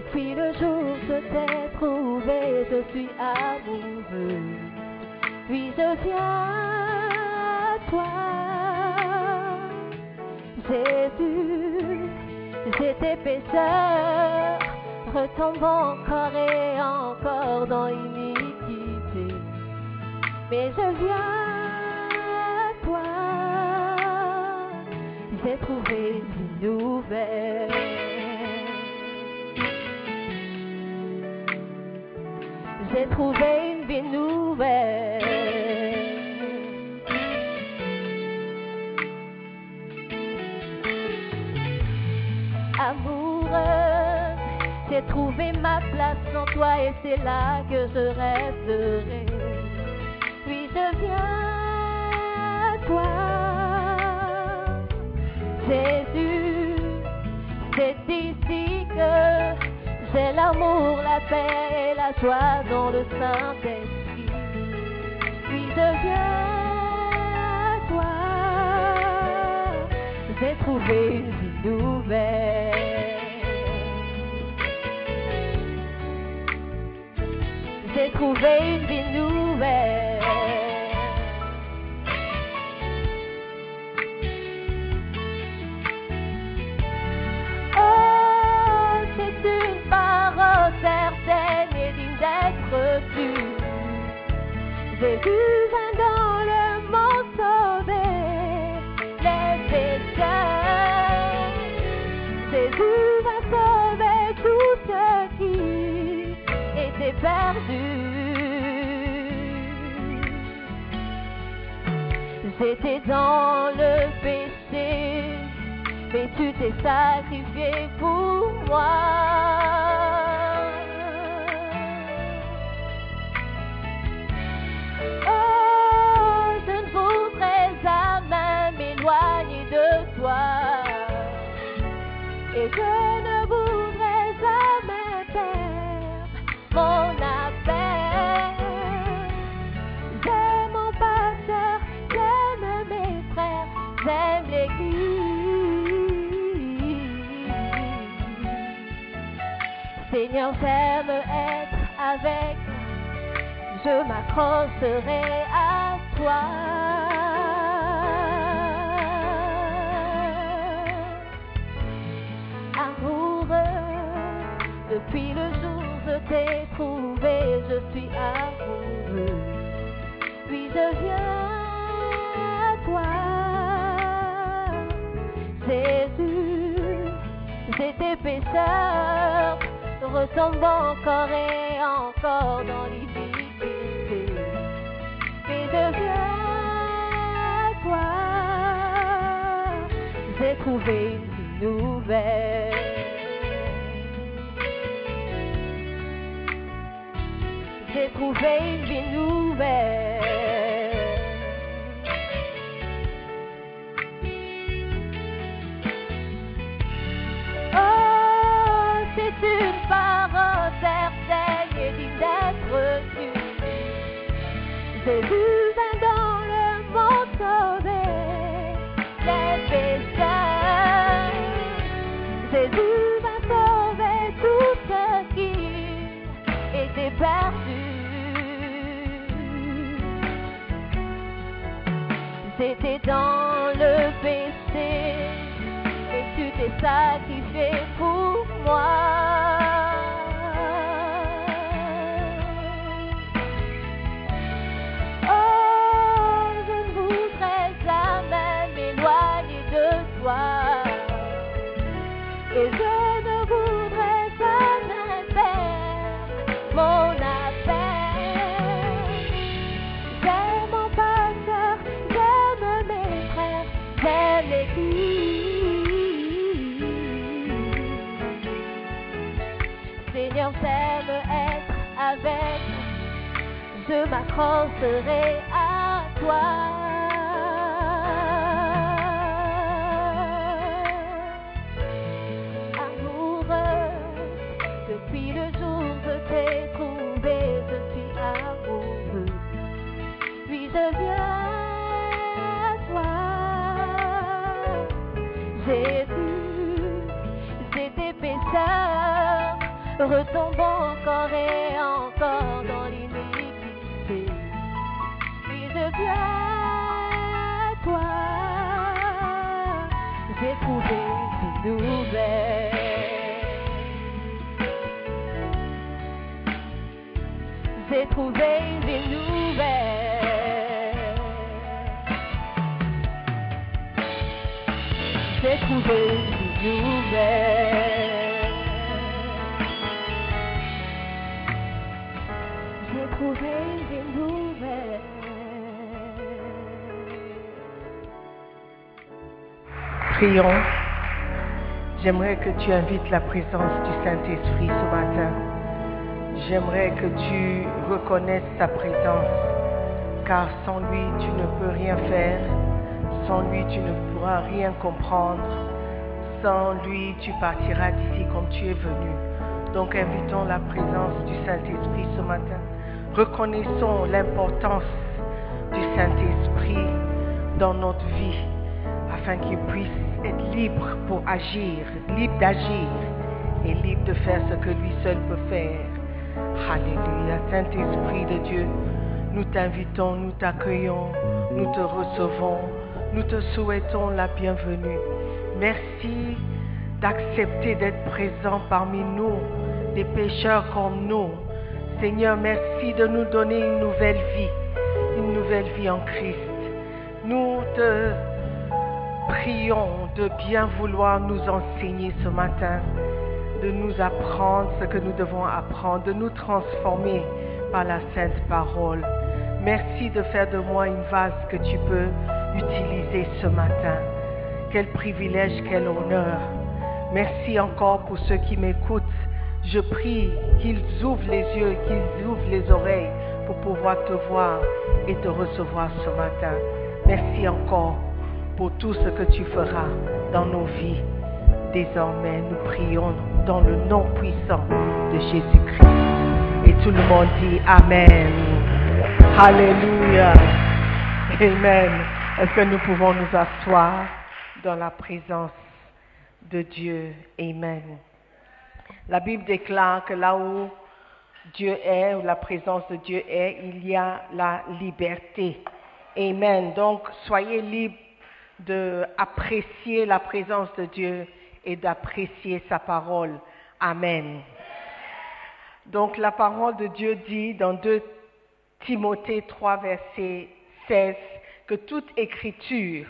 Depuis le jour je t'ai trouvé, je suis amoureux. Puis je viens à toi. Jésus, j'étais pécheur, retombant encore et encore dans l'iniquité. Mais je viens à toi j'ai trouvé une nouvelle. J'ai trouvé une vie nouvelle. Amoureux, j'ai trouvé ma place en toi et c'est là que je resterai. Puis je viens à toi. Jésus, j'ai l'amour, la paix et la joie dans le Saint-Esprit. Puis à toi, j'ai trouvé une vie nouvelle. J'ai trouvé une vie nouvelle. J'étais dans le péché mais tu t'es sacrifié pour moi. Être avec, je m'accrocherai à toi. Amoureux, depuis le jour je t'ai trouvé, je suis amoureux. Puis je viens à toi? Jésus, j'étais pécheur, retombant encore et encore dans l'iniquité. Mais je viens à toi, j'ai trouvé une vie nouvelle. J'ai trouvé une vie nouvelle. C'était dans le péché et tu t'es sacrifié pour moi. Toi. Jésus, j'étais pécheur, retombant encore et J'ai trouvé une nouvelle. J'ai trouvé une nouvelle. J'ai trouvé une nouvelle. Prions. J'aimerais que tu invites la présence du Saint-Esprit ce matin. J'aimerais que tu reconnaisses sa présence, car sans lui, tu ne peux rien faire. Sans lui, tu ne pourras rien comprendre. Sans lui, tu partiras d'ici comme tu es venu. Donc invitons la présence du Saint-Esprit ce matin. Reconnaissons l'importance du Saint-Esprit dans notre vie afin qu'il puisse être libre pour agir, libre d'agir et libre de faire ce que lui seul peut faire. Alléluia. Saint-Esprit de Dieu, nous t'invitons, nous t'accueillons, nous te recevons, nous te souhaitons la bienvenue. Merci d'accepter d'être présent parmi nous, des pécheurs comme nous. Seigneur, merci de nous donner une nouvelle vie, une nouvelle vie en Christ. Nous te prions de bien vouloir nous enseigner ce matin, de nous apprendre ce que nous devons apprendre, de nous transformer par la sainte parole. Merci de faire de moi une vase que tu peux utiliser ce matin. Quel privilège, quel honneur. Merci encore pour ceux qui m'écoutent. Je prie qu'ils ouvrent les yeux, qu'ils ouvrent les oreilles pour pouvoir te voir et te recevoir ce matin. Merci encore pour tout ce que tu feras dans nos vies. Désormais, nous prions dans le nom puissant de Jésus-Christ. Et tout le monde dit Amen. Alléluia. Amen. Est-ce que nous pouvons nous asseoir dans la présence de Dieu? Amen. La Bible déclare que là où Dieu est, où la présence de Dieu est, il y a la liberté. Amen. Donc, soyez libres d'apprécier la présence de Dieu et d'apprécier sa parole. Amen. Donc la parole de Dieu dit dans 2 Timothée 3, verset 16, que toute écriture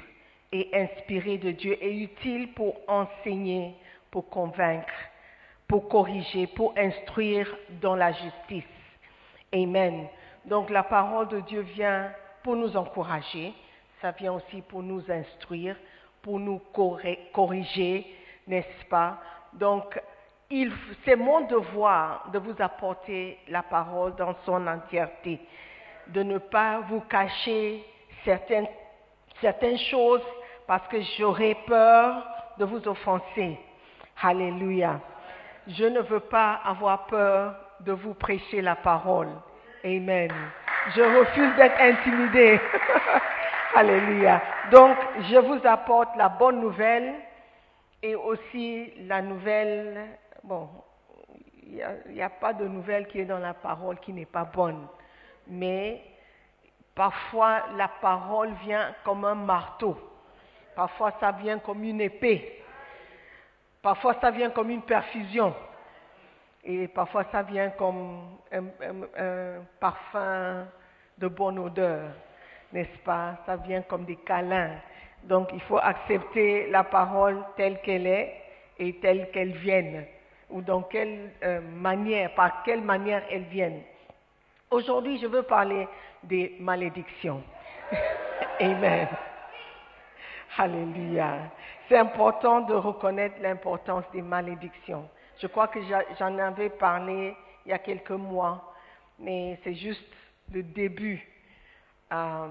est inspirée de Dieu et utile pour enseigner, pour convaincre, pour corriger, pour instruire dans la justice. Amen. Donc la parole de Dieu vient pour nous encourager, ça vient aussi pour nous instruire, pour nous corriger, n'est-ce pas? Donc, c'est mon devoir de vous apporter la parole dans son entièreté, de ne pas vous cacher certaines, certaines choses parce que j'aurais peur de vous offenser. Alléluia. je ne veux pas avoir peur de vous prêcher la parole. Amen. Je refuse d'être intimidé. Alléluia. Donc, je vous apporte la bonne nouvelle et aussi la nouvelle, bon, il n'y a, a, pas de nouvelle qui est dans la parole qui n'est pas bonne. Mais parfois, la parole vient comme un marteau. Parfois, ça vient comme une épée. Parfois, ça vient comme une perfusion. Et parfois, ça vient comme un, un, un parfum de bonne odeur, n'est-ce pas? Ça vient comme des câlins. Donc, il faut accepter la parole telle qu'elle est et telle qu'elle vienne, ou dans quelle euh, manière, par quelle manière elle vienne. Aujourd'hui, je veux parler des malédictions. Amen. Alléluia. C'est important de reconnaître l'importance des malédictions. Je crois que j'en avais parlé il y a quelques mois, mais c'est juste le début euh,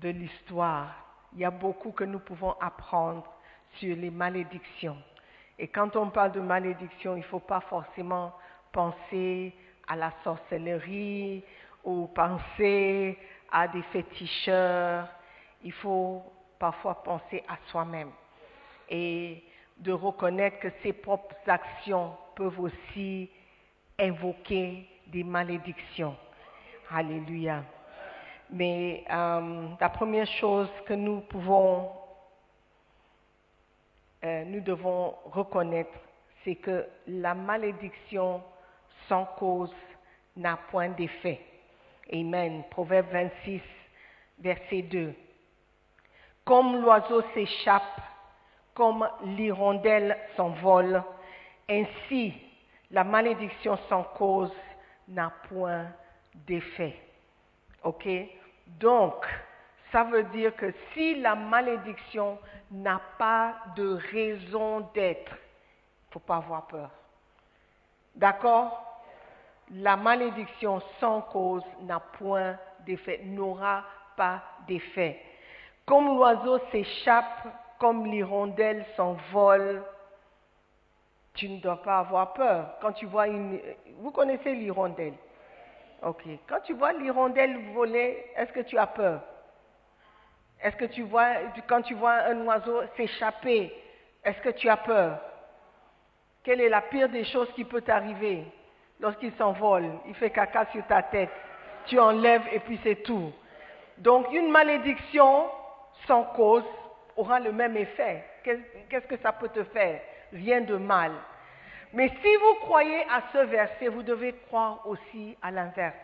de l'histoire. Il y a beaucoup que nous pouvons apprendre sur les malédictions. Et quand on parle de malédiction, il ne faut pas forcément penser à la sorcellerie ou penser à des féticheurs. Il faut parfois penser à soi-même et de reconnaître que ses propres actions peuvent aussi invoquer des malédictions. Alléluia. Mais euh, la première chose que nous pouvons, euh, nous devons reconnaître, c'est que la malédiction sans cause n'a point d'effet. Amen. Proverbe 26, verset 2. Comme l'oiseau s'échappe, comme l'hirondelle s'envole, ainsi la malédiction sans cause n'a point d'effet. OK? Donc, ça veut dire que si la malédiction n'a pas de raison d'être, il ne faut pas avoir peur. D'accord? La malédiction sans cause n'a point d'effet, n'aura pas d'effet. Comme l'oiseau s'échappe, comme l'hirondelle s'envole, tu ne dois pas avoir peur. Quand tu vois une... Vous connaissez l'hirondelle? Ok. Quand tu vois l'hirondelle voler, est-ce que tu as peur? Est-ce que tu vois, quand tu vois un oiseau s'échapper, est-ce que tu as peur? Quelle est la pire des choses qui peut t'arriver lorsqu'il s'envole? Il fait caca sur ta tête. Tu enlèves et puis c'est tout. Donc une malédiction sans cause aura le même effet. Qu'est-ce que ça peut te faire? Rien de mal. Mais si vous croyez à ce verset, vous devez croire aussi à l'inverse.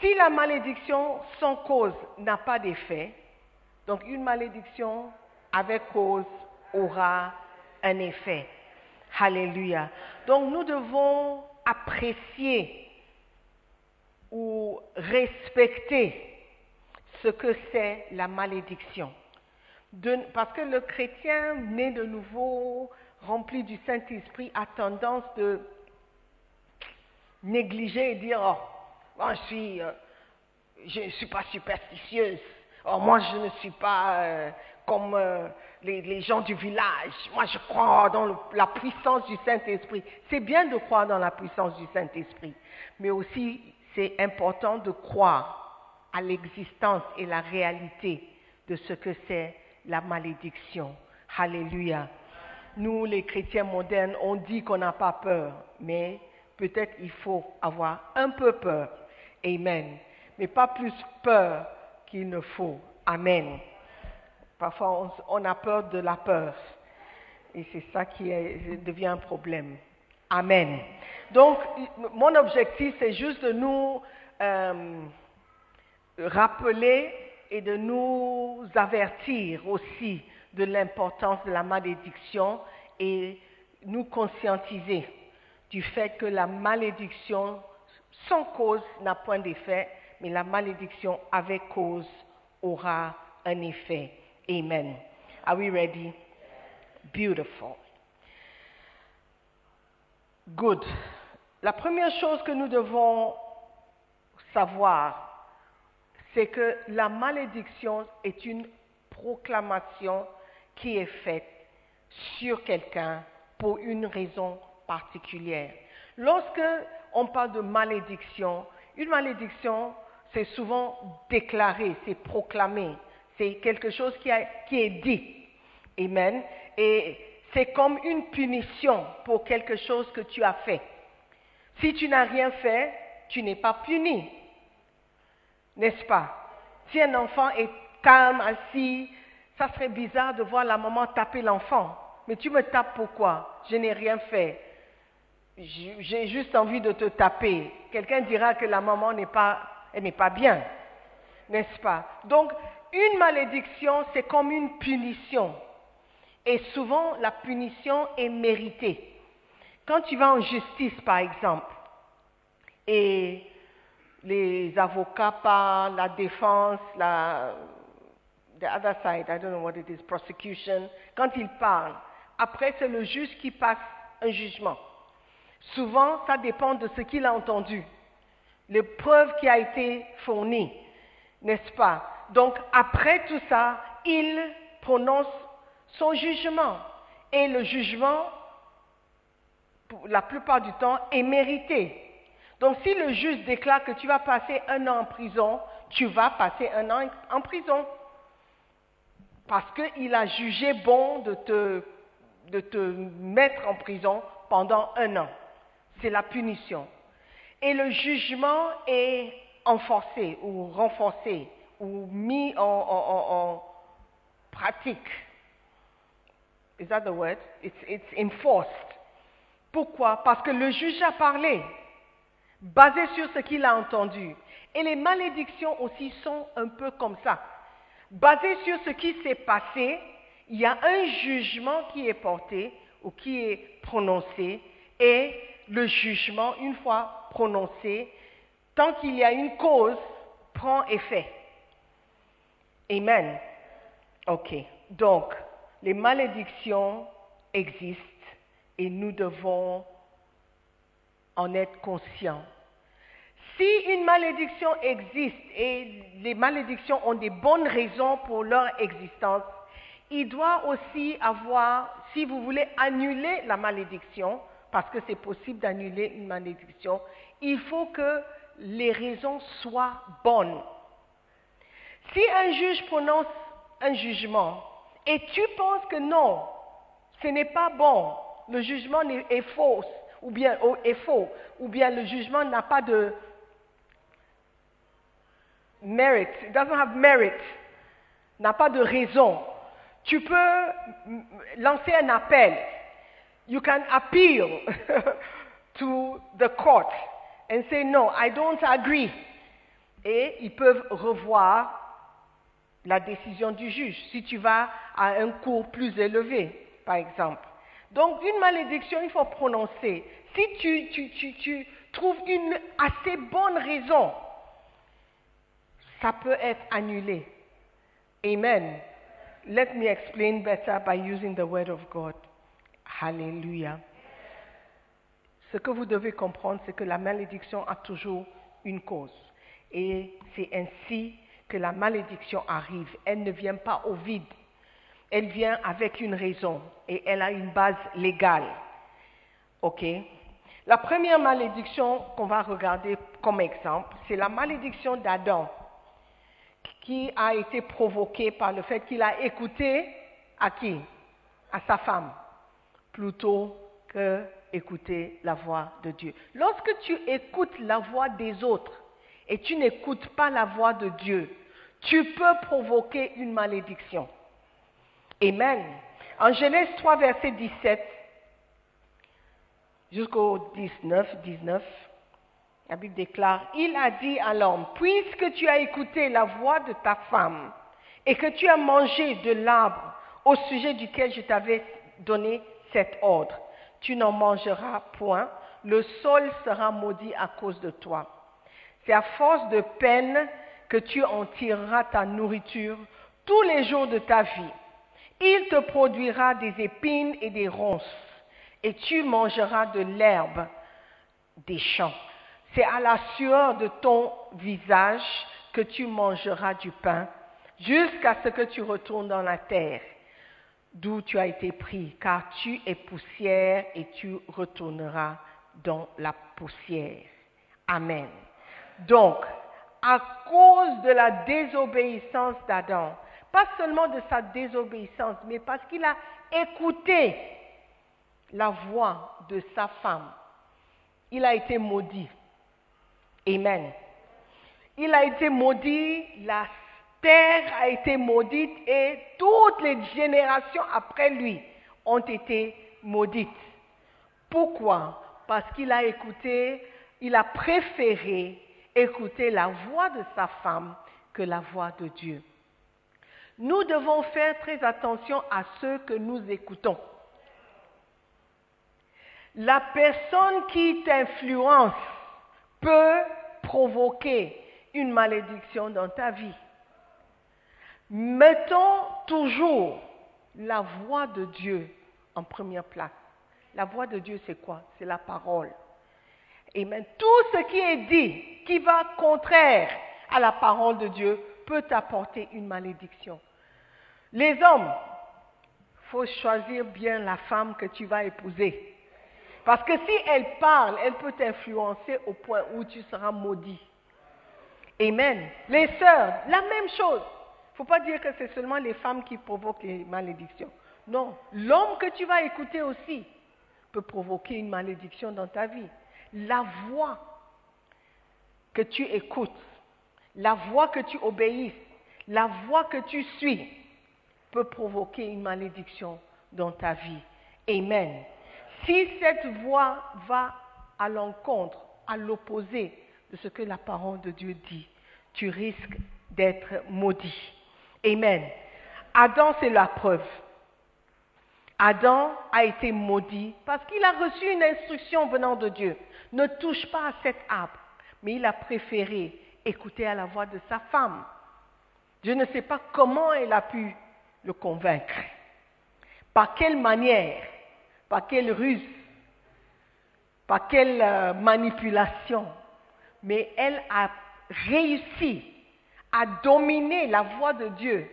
Si la malédiction sans cause n'a pas d'effet, donc une malédiction avec cause aura un effet. Alléluia. Donc nous devons apprécier ou respecter ce que c'est la malédiction. Parce que le chrétien né de nouveau, rempli du Saint-Esprit, a tendance de négliger et dire, oh, moi je suis, euh, ne suis pas superstitieuse, oh, moi je ne suis pas euh, comme euh, les, gens du village, moi je crois dans la puissance du Saint-Esprit. C'est bien de croire dans la puissance du Saint-Esprit, mais aussi c'est important de croire à l'existence et la réalité de ce que c'est la malédiction. Alléluia. Nous, les chrétiens modernes, on dit qu'on n'a pas peur, mais peut-être il faut avoir un peu peur. Amen. Mais pas plus peur qu'il ne faut. Amen. Parfois, on, a peur de la peur. Et c'est ça qui devient un problème. Amen. Donc, mon objectif, c'est juste de nous euh, rappeler et de nous avertir aussi de l'importance de la malédiction et nous conscientiser du fait que la malédiction sans cause n'a point d'effet, mais la malédiction avec cause aura un effet. Amen. Are we ready? Beautiful. Good. La première chose que nous devons savoir, c'est que la malédiction est une proclamation qui est faite sur quelqu'un pour une raison particulière. Lorsque on parle de malédiction, une malédiction, c'est souvent déclaré, c'est proclamé, c'est quelque chose qui, qui est dit. Amen. Et c'est comme une punition pour quelque chose que tu as fait. Si tu n'as rien fait, tu n'es pas puni. N'est-ce pas? Si un enfant est calme, assis, ça serait bizarre de voir la maman taper l'enfant. Mais tu me tapes pourquoi? Je n'ai rien fait. J'ai juste envie de te taper. Quelqu'un dira que la maman n'est pas, elle n'est pas bien. N'est-ce pas? Donc, une malédiction, c'est comme une punition. Et souvent, la punition est méritée. Quand tu vas en justice, par exemple, et les avocats parlent, la défense, la the other side, I don't know what it is, prosecution, quand ils parlent, après c'est le juge qui passe un jugement. Souvent, ça dépend de ce qu'il a entendu, les preuves qui a été fournies, n'est-ce pas? Donc après tout ça, il prononce son jugement. Et le jugement, la plupart du temps, est mérité. Donc si le juge déclare que tu vas passer un an en prison, tu vas passer un an en prison. Parce qu'il a jugé bon de te, de te mettre en prison pendant un an. C'est la punition. Et le jugement est enforcé ou renforcé ou mis en, pratique. Is that the word? It's, it's enforced. Pourquoi? Parce que le juge a parlé, basé sur ce qu'il a entendu. Et les malédictions aussi sont un peu comme ça. Basé sur ce qui s'est passé, il y a un jugement qui est porté ou qui est prononcé, et le jugement, une fois prononcé, tant qu'il y a une cause, prend effet. Amen. Ok. Donc, les malédictions existent et nous devons en être conscients. Si une malédiction existe et les malédictions ont des bonnes raisons pour leur existence, il doit aussi avoir, si vous voulez annuler la malédiction, parce que c'est possible d'annuler une malédiction, il faut que les raisons soient bonnes. Si un juge prononce un jugement et tu penses que non, ce n'est pas bon, le jugement est, faux, ou bien ou- est faux, ou bien le jugement n'a pas de merit, it doesn't have merit, n'a pas de raison, tu peux lancer un appel. You can appeal to the court and say no, I don't agree. Et ils peuvent revoir la décision du juge, si tu vas à un cours plus élevé, par exemple. Donc, une malédiction, il faut prononcer. Si tu trouves une assez bonne raison, ça peut être annulé. Amen. Let me explain better by using the word of God. Hallelujah. Ce que vous devez comprendre, c'est que la malédiction a toujours une cause. Et c'est ainsi que la malédiction arrive. Elle ne vient pas au vide. Elle vient avec une raison et elle a une base légale. OK? La première malédiction qu'on va regarder comme exemple, c'est la malédiction d'Adam qui a été provoquée par le fait qu'il a écouté à qui? À sa femme, plutôt que écouter la voix de Dieu. Lorsque tu écoutes la voix des autres et tu n'écoutes pas la voix de Dieu, tu peux provoquer une malédiction. Amen. En Genèse 3, verset 17 jusqu'au 19, 19, la Bible déclare, il a dit à l'homme, puisque tu as écouté la voix de ta femme et que tu as mangé de l'arbre au sujet duquel je t'avais donné cet ordre, tu n'en mangeras point, le sol sera maudit à cause de toi. C'est à force de peine que tu en tireras ta nourriture tous les jours de ta vie. Il te produira des épines et des ronces, et tu mangeras de l'herbe des champs. C'est à la sueur de ton visage que tu mangeras du pain, jusqu'à ce que tu retournes dans la terre. d'où tu as été pris, car tu es poussière et tu retourneras dans la poussière. Amen. Donc, à cause de la désobéissance d'Adam, pas seulement de sa désobéissance, mais parce qu'il a écouté la voix de sa femme, il a été maudit. Amen. Il a été maudit, la terre a été maudite et toutes les générations après lui ont été maudites. Pourquoi? Parce qu'il a écouté, il a préféré écouter la voix de sa femme que la voix de Dieu. Nous devons faire très attention à ceux que nous écoutons. La personne qui t'influence peut provoquer une malédiction dans ta vie. Mettons toujours la voix de Dieu en première place. La voix de Dieu, c'est quoi? C'est la parole. Et même tout ce qui est dit, qui va contraire à la parole de Dieu, peut t'apporter une malédiction. Les hommes, faut choisir bien la femme que tu vas épouser. Parce que si elle parle, elle peut t'influencer au point où tu seras maudit. Amen. Les sœurs, la même chose. Il ne faut pas dire que c'est seulement les femmes qui provoquent les malédictions. Non, l'homme que tu vas écouter aussi peut provoquer une malédiction dans ta vie. La voix que tu écoutes, la voix que tu obéisses, la voix que tu suis peut provoquer une malédiction dans ta vie. Amen. Si cette voix va à l'encontre, à l'opposé de ce que la parole de Dieu dit, tu risques d'être maudit. Amen. Adam, c'est la preuve. Adam a été maudit parce qu'il a reçu une instruction venant de Dieu. Ne touche pas à cet arbre. Mais il a préféré écouter à la voix de sa femme. Je ne sais pas comment elle a pu le convaincre. Par quelle manière, par quelle ruse, par quelle euh, manipulation. Mais elle a réussi à dominer la voix de Dieu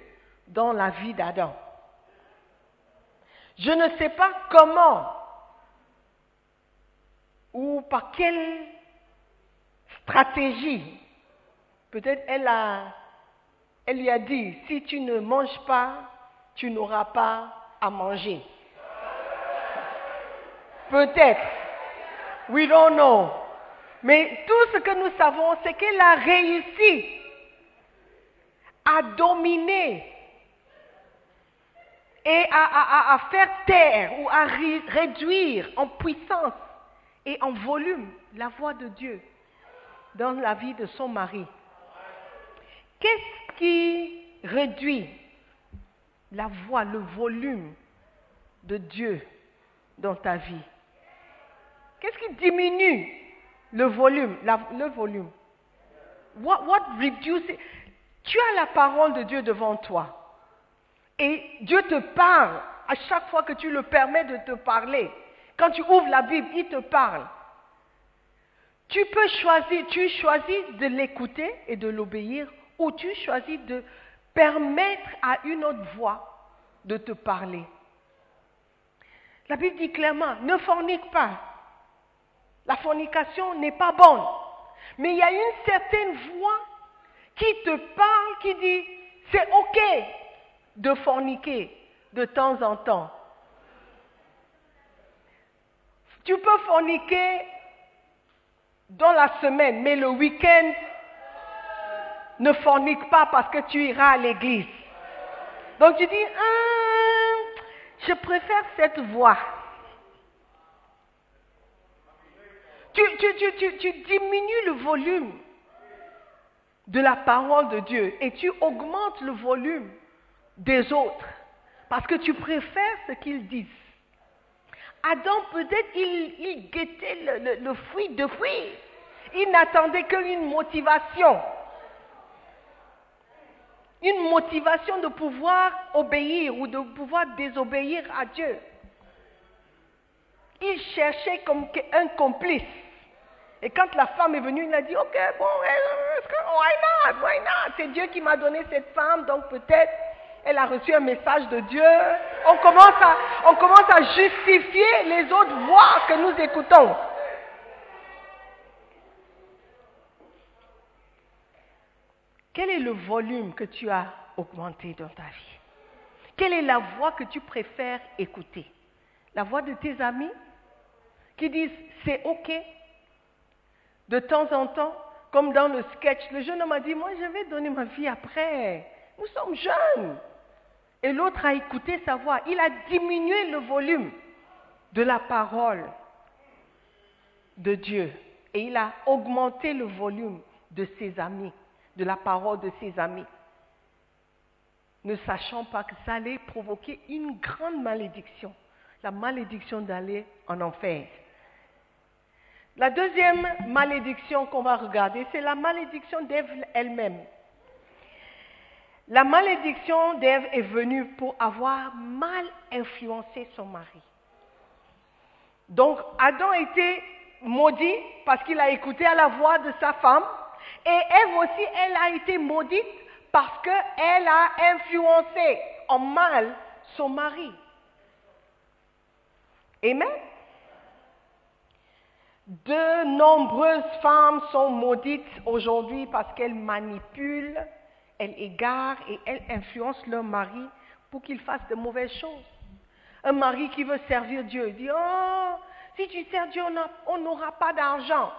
dans la vie d'Adam. Je ne sais pas comment ou par quelle stratégie. Peut-être elle, elle lui a dit, si tu ne manges pas, tu n'auras pas à manger. Peut-être. We don't know. Mais tout ce que nous savons, c'est qu'elle a réussi à dominer et à, faire taire ou à réduire en puissance et en volume la voix de Dieu dans la vie de son mari. Qu'est-ce qui réduit la voix, le volume de Dieu dans ta vie? Qu'est-ce qui diminue le volume, what, what reduces Tu as la parole de Dieu devant toi. Et Dieu te parle à chaque fois que tu le permets de te parler. Quand tu ouvres la Bible, il te parle. Tu peux choisir, tu choisis de l'écouter et de l'obéir, ou tu choisis de permettre à une autre voix de te parler. La Bible dit clairement, ne fornique pas. La fornication n'est pas bonne. Mais il y a une certaine voix qui te parle, qui dit, c'est OK de forniquer de temps en temps. Tu peux forniquer dans la semaine, mais le week-end, ne fornique pas parce que tu iras à l'église. Donc tu dis, ah, je préfère cette voix. Tu, tu, diminues le volume de la parole de Dieu et tu augmentes le volume des autres parce que tu préfères ce qu'ils disent. Adam, peut-être, il, guettait le, fruit de fruit. Il n'attendait qu'une motivation. Une motivation de pouvoir obéir ou de pouvoir désobéir à Dieu. Il cherchait comme un complice. Et quand la femme est venue, il a dit, ok, bon, why not, why not? C'est Dieu qui m'a donné cette femme, donc peut-être elle a reçu un message de Dieu. On commence à, on commence à justifier les autres voix que nous écoutons. Quel est le volume que tu as augmenté dans ta vie? Quelle est la voix que tu préfères écouter? La voix de tes amis? Qui disent c'est OK de temps en temps, comme dans le sketch, le jeune homme a dit, moi je vais donner ma vie après. Nous sommes jeunes. Et l'autre a écouté sa voix. Il a diminué le volume de la parole de Dieu. Et il a augmenté le volume de ses amis, de la parole de ses amis. Ne sachant pas que ça allait provoquer une grande malédiction. La malédiction d'aller en enfer. La deuxième malédiction qu'on va regarder, c'est la malédiction d'Ève elle-même. La malédiction d'Ève est venue pour avoir mal influencé son mari. Donc Adam était maudit parce qu'il a écouté à la voix de sa femme et Ève aussi, elle a été maudite parce qu'elle a influencé en mal son mari. Amen? De nombreuses femmes sont maudites aujourd'hui parce qu'elles manipulent, elles égarent et elles influencent leur mari pour qu'il fasse de mauvaises choses. Un mari qui veut servir Dieu, dit, oh, si tu sers Dieu, on n'aura pas d'argent.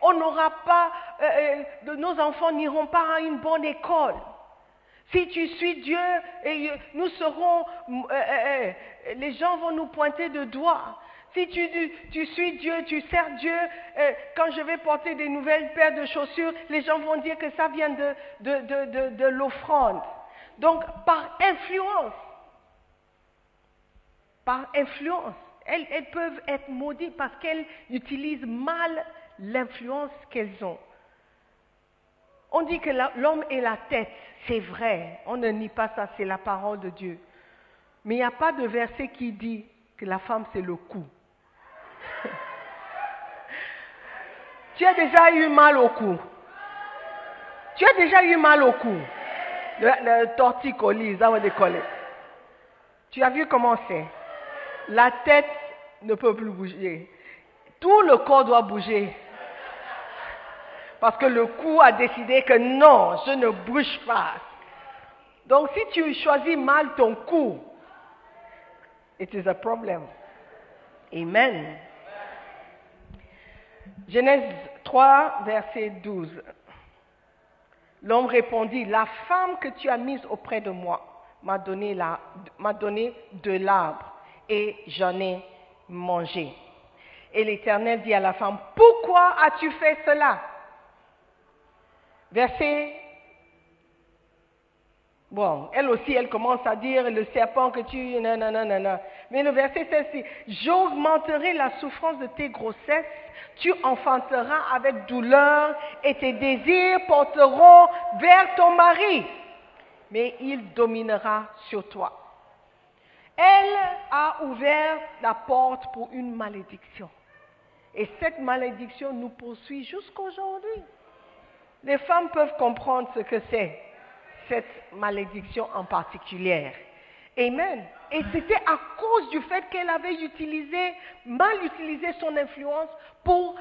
On n'aura pas, euh, euh, nos enfants n'iront pas à une bonne école. Si tu suis Dieu, euh, nous serons, les gens vont nous pointer de doigt. Si tu, suis Dieu, tu sers Dieu, quand je vais porter des nouvelles paires de chaussures, les gens vont dire que ça vient de, de l'offrande. Donc, par influence, par influence, elles, elles peuvent être maudites parce qu'elles utilisent mal l'influence qu'elles ont. On dit que l'homme est la tête, c'est vrai, on ne nie pas ça, c'est la parole de Dieu. Mais il n'y a pas de verset qui dit que la femme c'est le cou. Tu as déjà eu mal au cou. Tu as déjà eu mal au cou. Le, le torticolis, ça va décoller. Tu as vu comment c'est? La tête ne peut plus bouger. Tout le corps doit bouger. Parce que le cou a décidé que non, je ne bouge pas. Donc si tu choisis mal ton cou, it is a problem. Amen. Genèse 3, verset 12. L'homme répondit, la femme que tu as mise auprès de moi m'a donné, de l'arbre et j'en ai mangé. Et l'Éternel dit à la femme, pourquoi as-tu fait cela? Verset Bon, elle aussi, elle commence à dire le serpent que tu. Non, non, non, non, Mais le verset c'est J'augmenterai la souffrance de tes grossesses, tu enfanteras avec douleur et tes désirs porteront vers ton mari, mais il dominera sur toi. Elle a ouvert la porte pour une malédiction. Et cette malédiction nous poursuit jusqu'aujourd'hui. Les femmes peuvent comprendre ce que c'est cette malédiction en particulier. Amen. Et c'était à cause du fait qu'elle avait utilisé, mal utilisé son influence pour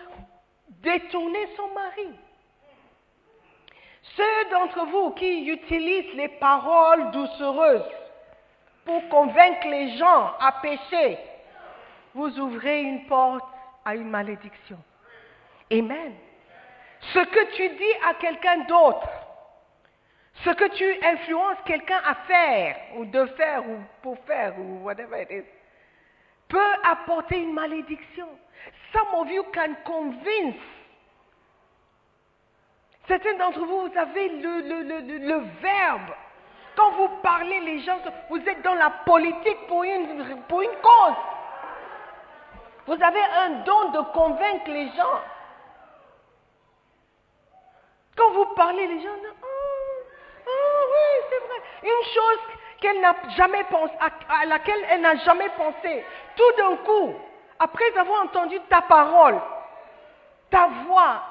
détourner son mari. Ceux d'entre vous qui utilisent les paroles doucereuses pour convaincre les gens à pécher, vous ouvrez une porte à une malédiction. Amen. Ce que tu dis à quelqu'un d'autre ce que tu influences quelqu'un à faire, ou de faire, ou pour faire, ou whatever it is, peut apporter une malédiction. Some of you can convince. Certains d'entre vous, vous avez le, le, verbe. Quand vous parlez, les gens, vous êtes dans la politique pour une, pour une cause. Vous avez un don de convaincre les gens. Quand vous parlez, les gens, oui, c'est vrai. Une chose pensé, à, laquelle elle n'a jamais pensé. Tout d'un coup, après avoir entendu ta parole, ta voix,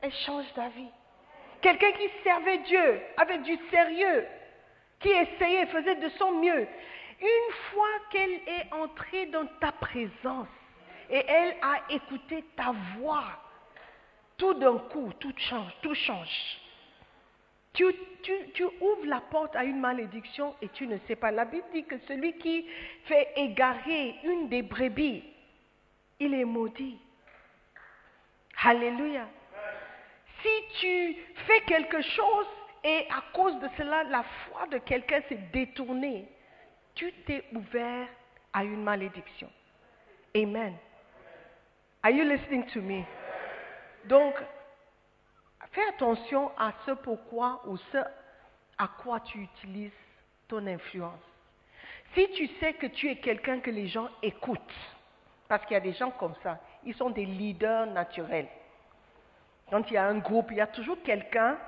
elle change d'avis. Quelqu'un qui servait Dieu avec du sérieux qui essayait, faisait de son mieux. Une fois qu'elle est entrée dans ta présence et elle a écouté ta voix, tout d'un coup, tout change, tout change. Tu, ouvres la porte à une malédiction et tu ne sais pas. La Bible dit que celui qui fait égarer une des brebis, il est maudit. Alléluia. Si tu fais quelque chose et à cause de cela, la foi de quelqu'un s'est détournée, tu t'es ouvert à une malédiction. Amen. Are you listening to me? Donc, fais attention à ce pourquoi ou ce à quoi tu utilises ton influence. Si tu sais que tu es quelqu'un que les gens écoutent, parce qu'il y a des gens comme ça, ils sont des leaders naturels. Quand il y a un groupe, il y a toujours quelqu'un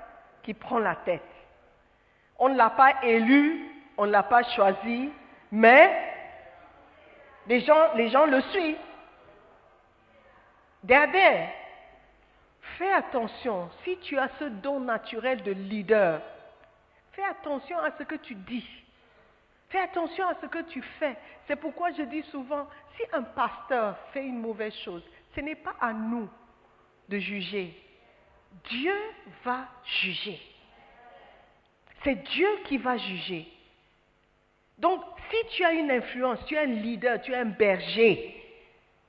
qui prend la tête. On ne l'a pas élu, on ne l'a pas choisi, mais les gens, le suivent. Derrière, fais attention, si tu as ce don naturel de leader, fais attention à ce que tu dis. Fais attention à ce que tu fais. C'est pourquoi je dis souvent, si un pasteur fait une mauvaise chose, ce n'est pas à nous de juger. Dieu va juger. C'est Dieu qui va juger. Donc, si tu as une influence, tu es un leader, tu es un berger,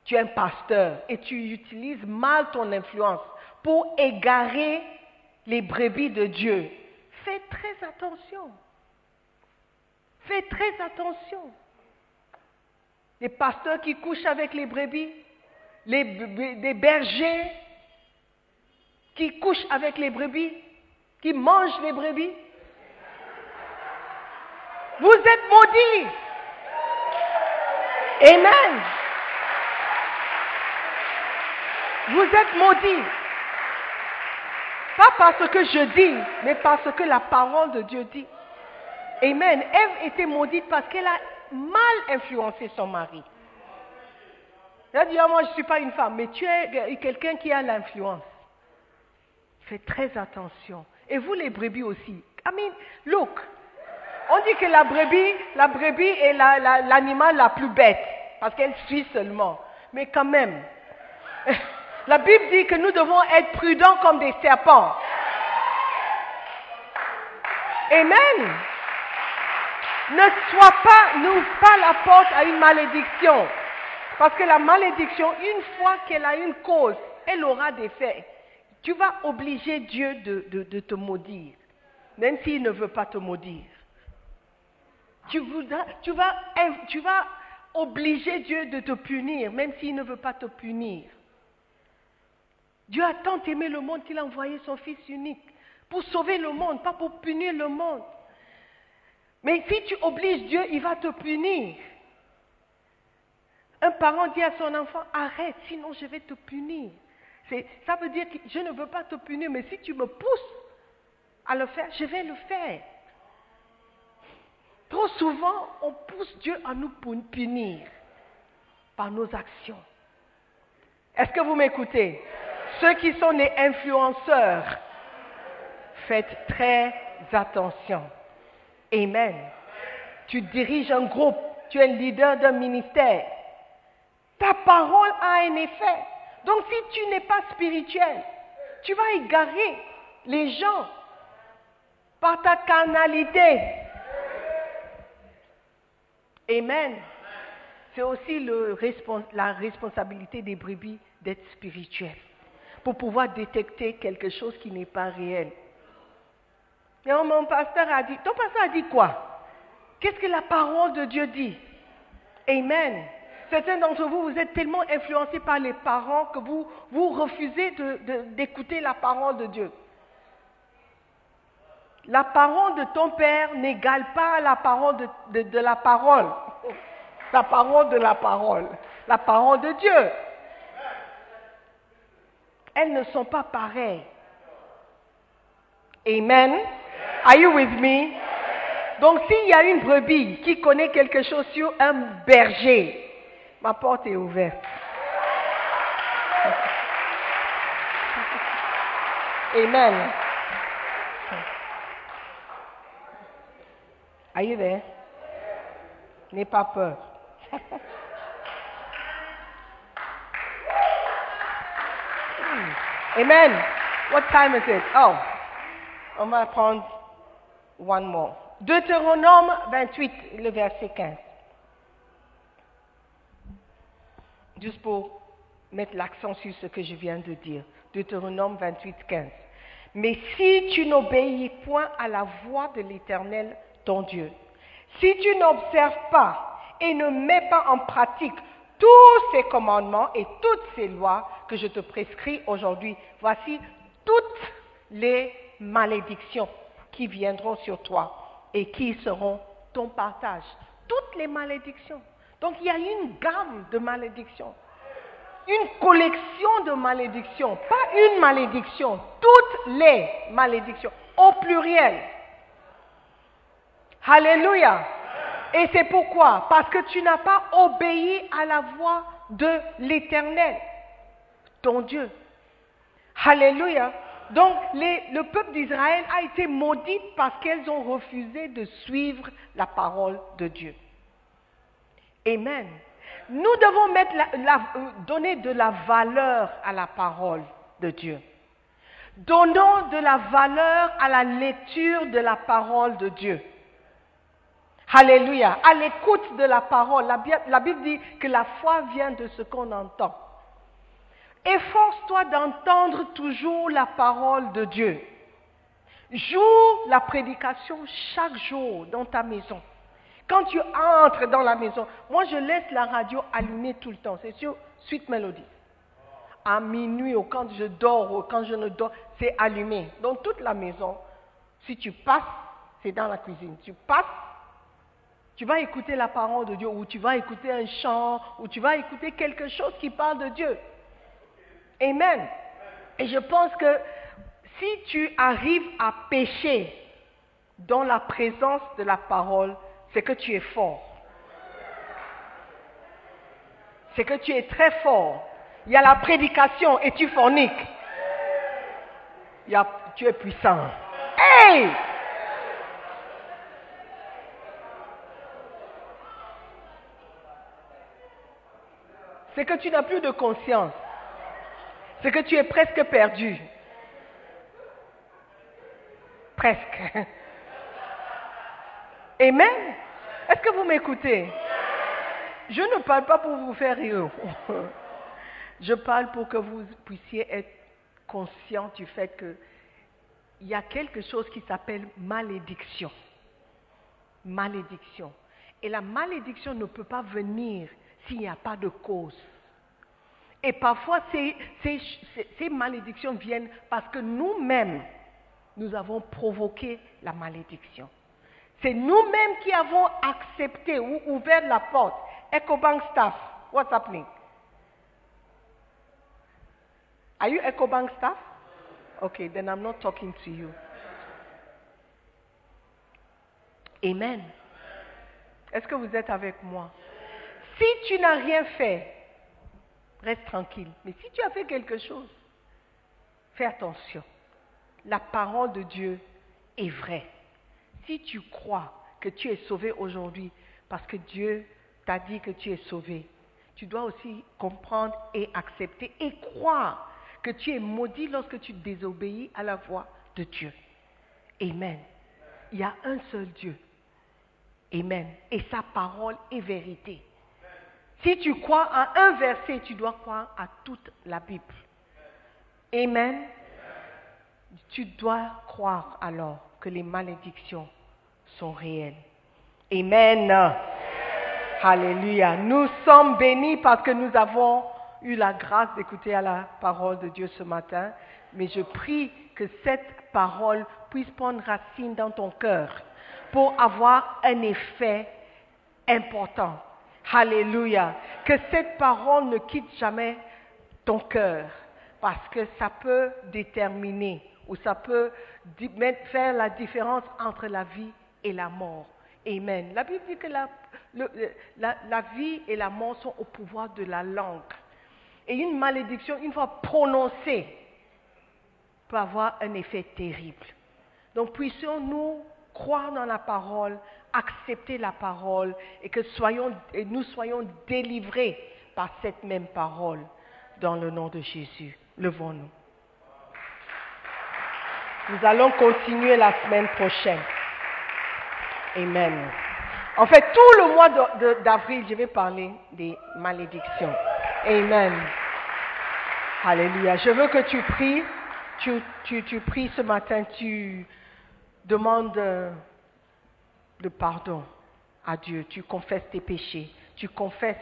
tu es un pasteur, et tu utilises mal ton influence pour égarer les brebis de Dieu, fais très attention. Fais très attention. Les pasteurs qui couchent avec les brebis, les, les bergers qui couchent avec les brebis, qui mangent les brebis, vous êtes maudits. Amen. Vous êtes maudits. Pas parce que je dis, mais parce que la parole de Dieu dit. Amen. Ève était maudite parce qu'elle a mal influencé son mari. Elle a dit, ah, moi je ne suis pas une femme, mais tu es quelqu'un qui a l'influence. Fais très attention. Et vous les brebis aussi. I mean, look, on dit que la brebis, la brebis est l'animal la, plus bête, parce qu'elle suit seulement. Mais quand même, la Bible dit que nous devons être prudents comme des serpents. Amen. Ne sois pas, n'ouvre pas la porte à une malédiction. Parce que la malédiction, une fois qu'elle a une cause, elle aura des faits. Tu vas obliger Dieu de te maudire, même s'il ne veut pas te maudire. Tu, vas, obliger Dieu de te punir, même s'il ne veut pas te punir. Dieu a tant aimé le monde qu'il a envoyé son Fils unique pour sauver le monde, pas pour punir le monde. Mais si tu obliges Dieu, il va te punir. Un parent dit à son enfant, arrête, sinon je vais te punir. Ça veut dire que je ne veux pas te punir, mais si tu me pousses à le faire, je vais le faire. Trop souvent, on pousse Dieu à nous punir par nos actions. Est-ce que vous m'écoutez? Ceux qui sont les influenceurs, faites très attention. Amen. Tu diriges un groupe, tu es le leader d'un ministère. Ta parole a un effet. Donc si tu n'es pas spirituel, tu vas égarer les gens par ta carnalité. Amen. C'est aussi la responsabilité des brebis d'être spirituels pour pouvoir détecter quelque chose qui n'est pas réel. mon pasteur a dit, ton pasteur a dit quoi? Qu'est-ce que la parole de Dieu dit? Amen. Certains d'entre vous, vous êtes tellement influencés par les parents que vous, vous refusez d'écouter la parole de Dieu. La parole de ton père n'égale pas la parole de, la parole. La parole de la parole. La parole de Dieu. Elles ne sont pas pareilles. Amen. Are you with me? Donc s'il y a une brebis qui connaît quelque chose sur un berger, ma porte est ouverte. Amen. Are you there? N'aie pas peur. Amen. What time is it? Oh, on va prendre one more. Deutéronome 28, le verset 15. Juste pour mettre l'accent sur ce que je viens de dire. Deutéronome 28, 15. Mais si tu n'obéis point à la voix de l'Éternel, ton Dieu, si tu n'observes pas et ne mets pas en pratique tous ces commandements et toutes ces lois que je te prescris aujourd'hui, voici toutes les malédictions qui viendront sur toi et qui seront ton partage. Toutes les malédictions. Donc il y a une gamme de malédictions. Une collection de malédictions. Pas une malédiction. Toutes les malédictions. Au pluriel. Alléluia. Et c'est pourquoi? Parce que tu n'as pas obéi à la voix de l'Éternel, ton Dieu. Alléluia. Donc le peuple d'Israël a été maudit parce qu'elles ont refusé de suivre la parole de Dieu. Amen. Nous devons euh, donner de la valeur à la parole de Dieu. Donnons de la valeur à la lecture de la parole de Dieu. Alléluia. À l'écoute de la parole. La Bible dit que la foi vient de ce qu'on entend. Efforce-toi d'entendre toujours la parole de Dieu. Joue la prédication chaque jour dans ta maison. Quand tu entres dans la maison, moi je laisse la radio allumée tout le temps. C'est sur Suite Mélodie. À minuit ou quand je dors ou quand je ne dors, c'est allumé. Dans toute la maison, si tu passes, c'est dans la cuisine. Tu passes, tu vas écouter la parole de Dieu ou tu vas écouter un chant ou tu vas écouter quelque chose qui parle de Dieu. Amen. Et je pense que si tu arrives à pécher dans la présence de la parole, c'est que tu es fort. C'est que tu es très fort. Il y a la prédication et tu forniques. Il y a- tu es puissant. C'est que tu n'as plus de conscience. C'est que tu es presque perdu. Presque. Amen. Est-ce que vous m'écoutez? Je ne parle pas pour vous faire rire. Je parle pour que vous puissiez être conscient du fait qu'il y a quelque chose qui s'appelle malédiction. Malédiction. Et la malédiction ne peut pas venir s'il n'y a pas de cause. Et parfois, ces, malédictions viennent parce que nous-mêmes, nous avons provoqué la malédiction. C'est nous-mêmes qui avons accepté ou ouvert la porte. EcoBank staff, what's happening? Are you EcoBank staff? Okay, then I'm not talking to you. Amen. Est-ce que vous êtes avec moi? Si tu n'as rien fait, reste tranquille. Mais si tu as fait quelque chose, fais attention. La parole de Dieu est vraie. Si tu crois que tu es sauvé aujourd'hui parce que Dieu t'a dit que tu es sauvé, tu dois aussi comprendre et accepter et croire que tu es maudit lorsque tu désobéis à la voix de Dieu. Amen. Il y a un seul Dieu. Amen. Et sa parole est vérité. Si tu crois à un verset, tu dois croire à toute la Bible. Amen. Tu dois croire alors que les malédictions sont réelles. Amen. Alléluia. Nous sommes bénis parce que nous avons eu la grâce d'écouter à la parole de Dieu ce matin. Mais je prie que cette parole puisse prendre racine dans ton cœur pour avoir un effet important. Alléluia. Que cette parole ne quitte jamais ton cœur parce que ça peut déterminer ou ça peut faire la différence entre la vie et la mort. Amen. La Bible dit que la, la- la vie et la mort sont au pouvoir de la langue. Et une malédiction, une fois prononcée, peut avoir un effet terrible. Donc puissions-nous croire dans la parole, accepter la parole et que soyons, et nous soyons délivrés par cette même parole dans le nom de Jésus. Levons-nous. Nous allons continuer la semaine prochaine. Amen. En fait, tout le mois d'avril, je vais parler des malédictions. Amen. Alléluia. Je veux que tu pries. Tu, tu, tu pries ce matin, tu demandes le pardon à Dieu. Tu confesses tes péchés. Tu confesses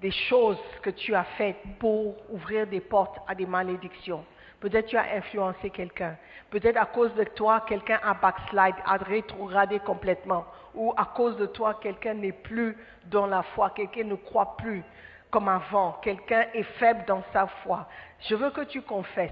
des choses que tu as faites pour ouvrir des portes à des malédictions. Peut-être tu as influencé quelqu'un. Peut-être à cause de toi, quelqu'un a backslide, a rétrogradé complètement. Ou à cause de toi, quelqu'un n'est plus dans la foi, quelqu'un ne croit plus comme avant, quelqu'un est faible dans sa foi. Je veux que tu confesses.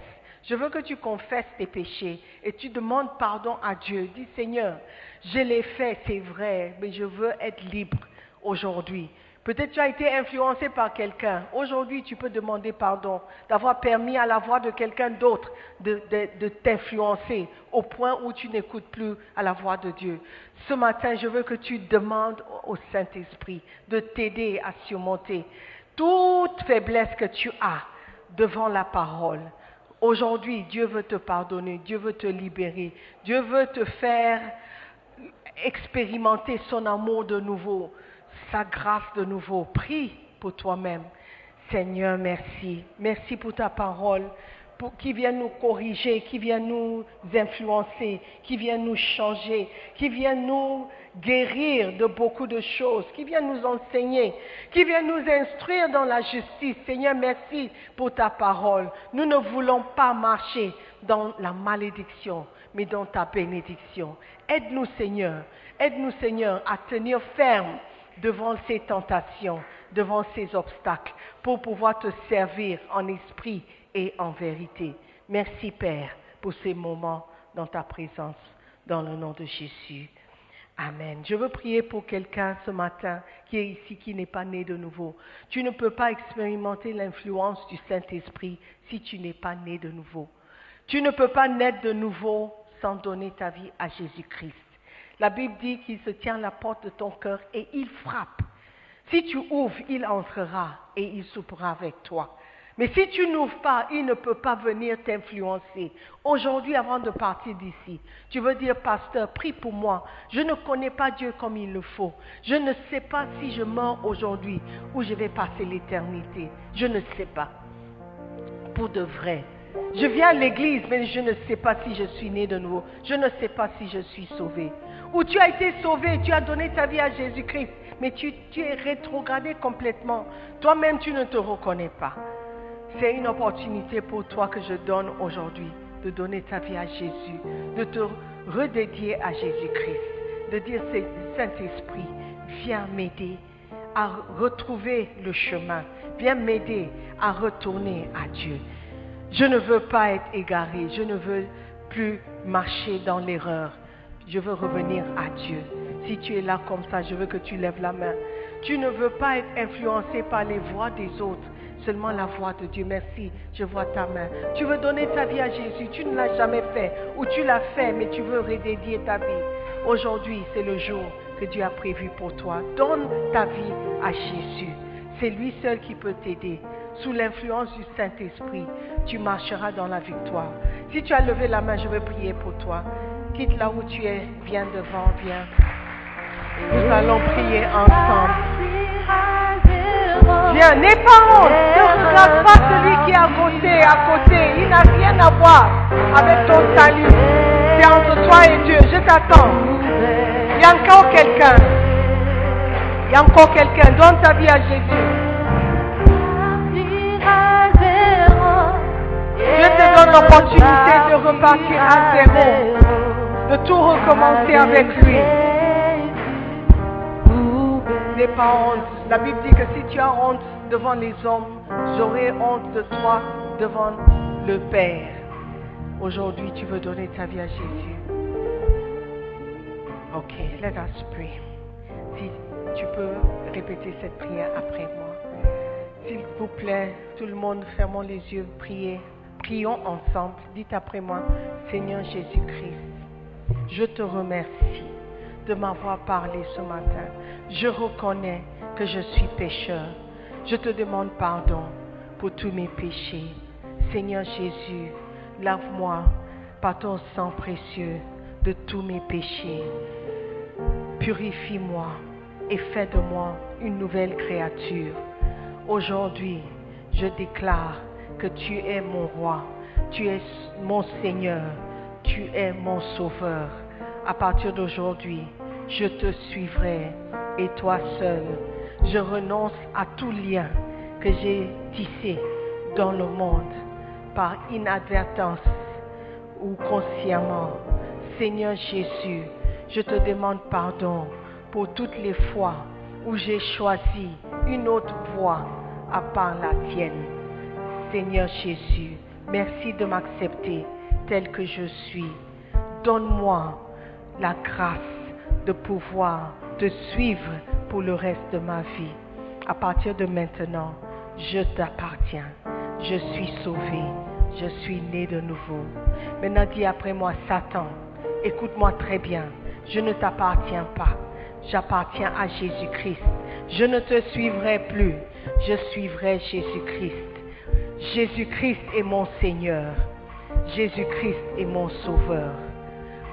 Je veux que tu confesses tes péchés et tu demandes pardon à Dieu. Dis Seigneur, je l'ai fait, c'est vrai, mais je veux être libre aujourd'hui. Peut-être tu as été influencé par quelqu'un. Aujourd'hui, tu peux demander pardon d'avoir permis à la voix de quelqu'un d'autre de, de t'influencer au point où tu n'écoutes plus à la voix de Dieu. Ce matin, je veux que tu demandes au Saint-Esprit de t'aider à surmonter toute faiblesse que tu as devant la parole. Aujourd'hui, Dieu veut te pardonner, Dieu veut te libérer, Dieu veut te faire expérimenter son amour de nouveau sa grâce de nouveau. Prie pour toi-même. Seigneur, merci. Merci pour ta parole qui vient nous corriger, qui vient nous influencer, qui vient nous changer, qui vient nous guérir de beaucoup de choses, qui vient nous enseigner, qui vient nous instruire dans la justice. Seigneur, merci pour ta parole. Nous ne voulons pas marcher dans la malédiction, mais dans ta bénédiction. Aide-nous, Seigneur. Aide-nous, Seigneur, à tenir ferme devant ces tentations, devant ces obstacles, pour pouvoir te servir en esprit et en vérité. Merci Père pour ces moments dans ta présence, dans le nom de Jésus. Amen. Je veux prier pour quelqu'un ce matin qui est ici, qui n'est pas né de nouveau. Tu ne peux pas expérimenter l'influence du Saint-Esprit si tu n'es pas né de nouveau. Tu ne peux pas naître de nouveau sans donner ta vie à Jésus-Christ. La Bible dit qu'il se tient à la porte de ton cœur et il frappe. Si tu ouvres, il entrera et il soupera avec toi. Mais si tu n'ouvres pas, il ne peut pas venir t'influencer. Aujourd'hui, avant de partir d'ici, tu veux dire, pasteur, prie pour moi. Je ne connais pas Dieu comme il le faut. Je ne sais pas si je meurs aujourd'hui ou je vais passer l'éternité. Je ne sais pas. Pour de vrai. Je viens à l'église, mais je ne sais pas si je suis né de nouveau. Je ne sais pas si je suis sauvé où tu as été sauvé, tu as donné ta vie à Jésus-Christ, mais tu, es rétrogradé complètement. Toi-même, tu ne te reconnais pas. C'est une opportunité pour toi que je donne aujourd'hui de donner ta vie à Jésus, de te redédier à Jésus-Christ, de dire Saint-Esprit, viens m'aider à retrouver le chemin, viens m'aider à retourner à Dieu. Je ne veux pas être égaré, je ne veux plus marcher dans l'erreur, je veux revenir à Dieu. Si tu es là comme ça, je veux que tu lèves la main. Tu ne veux pas être influencé par les voix des autres, seulement la voix de Dieu. Merci, je vois ta main. Tu veux donner ta vie à Jésus, tu ne l'as jamais fait, ou tu l'as fait, mais tu veux redédier ta vie. Aujourd'hui, c'est le jour que Dieu a prévu pour toi. Donne ta vie à Jésus. C'est lui seul qui peut t'aider. Sous l'influence du Saint-Esprit, tu marcheras dans la victoire. Si tu as levé la main, je veux prier pour toi. Quitte là où tu es, viens devant, viens. Nous allons prier ensemble. Viens, n'aie pas honte. Ne regarde pas celui qui est à côté, à côté. Il n'a rien à voir avec ton salut. C'est entre toi et Dieu. Je t'attends. Il y a encore quelqu'un. Il y a encore quelqu'un. Donne ta vie à Jésus. Dieu te donne l'opportunité de repartir à zéro de tout recommencer avec lui. N'aie pas honte. La Bible dit que si tu as honte devant les hommes, j'aurai honte de toi devant le Père. Aujourd'hui, tu veux donner ta vie à Jésus. Ok, let us pray. Si tu peux répéter cette prière après moi. S'il vous plaît, tout le monde, fermons les yeux, priez. Prions ensemble. Dites après moi, Seigneur Jésus-Christ je te remercie de m'avoir parlé ce matin. Je reconnais que je suis pécheur. Je te demande pardon pour tous mes péchés. Seigneur Jésus, lave-moi par ton sang précieux de tous mes péchés. Purifie-moi et fais de moi une nouvelle créature. Aujourd'hui, je déclare que tu es mon roi, tu es mon Seigneur, tu es mon sauveur. À partir d'aujourd'hui, je te suivrai et toi seul. Je renonce à tout lien que j'ai tissé dans le monde par inadvertance ou consciemment. Seigneur Jésus, je te demande pardon pour toutes les fois où j'ai choisi une autre voie à part la tienne. Seigneur Jésus, merci de m'accepter tel que je suis. Donne-moi la grâce de pouvoir te suivre pour le reste de ma vie. À partir de maintenant, je t'appartiens. Je suis sauvé. Je suis né de nouveau. Maintenant dis après moi, Satan, écoute-moi très bien. Je ne t'appartiens pas. J'appartiens à Jésus-Christ. Je ne te suivrai plus. Je suivrai Jésus-Christ. Jésus-Christ est mon Seigneur. Jésus-Christ est mon Sauveur.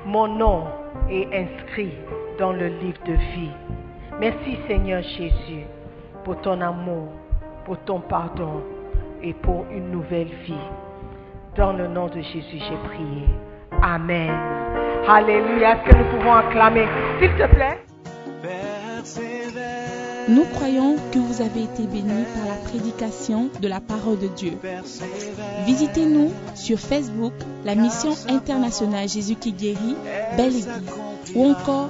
Mon nom est inscrit dans le livre de vie. Merci Seigneur Jésus pour ton amour, pour ton pardon et pour une nouvelle vie. Dans le nom de Jésus, j'ai prié. Amen. Alléluia. Est-ce que nous pouvons acclamer? S'il te plaît. Nous croyons que vous avez été bénis par la prédication de la parole de Dieu. Visitez-nous sur Facebook, la mission internationale Jésus qui guérit, Belle Église. Ou encore,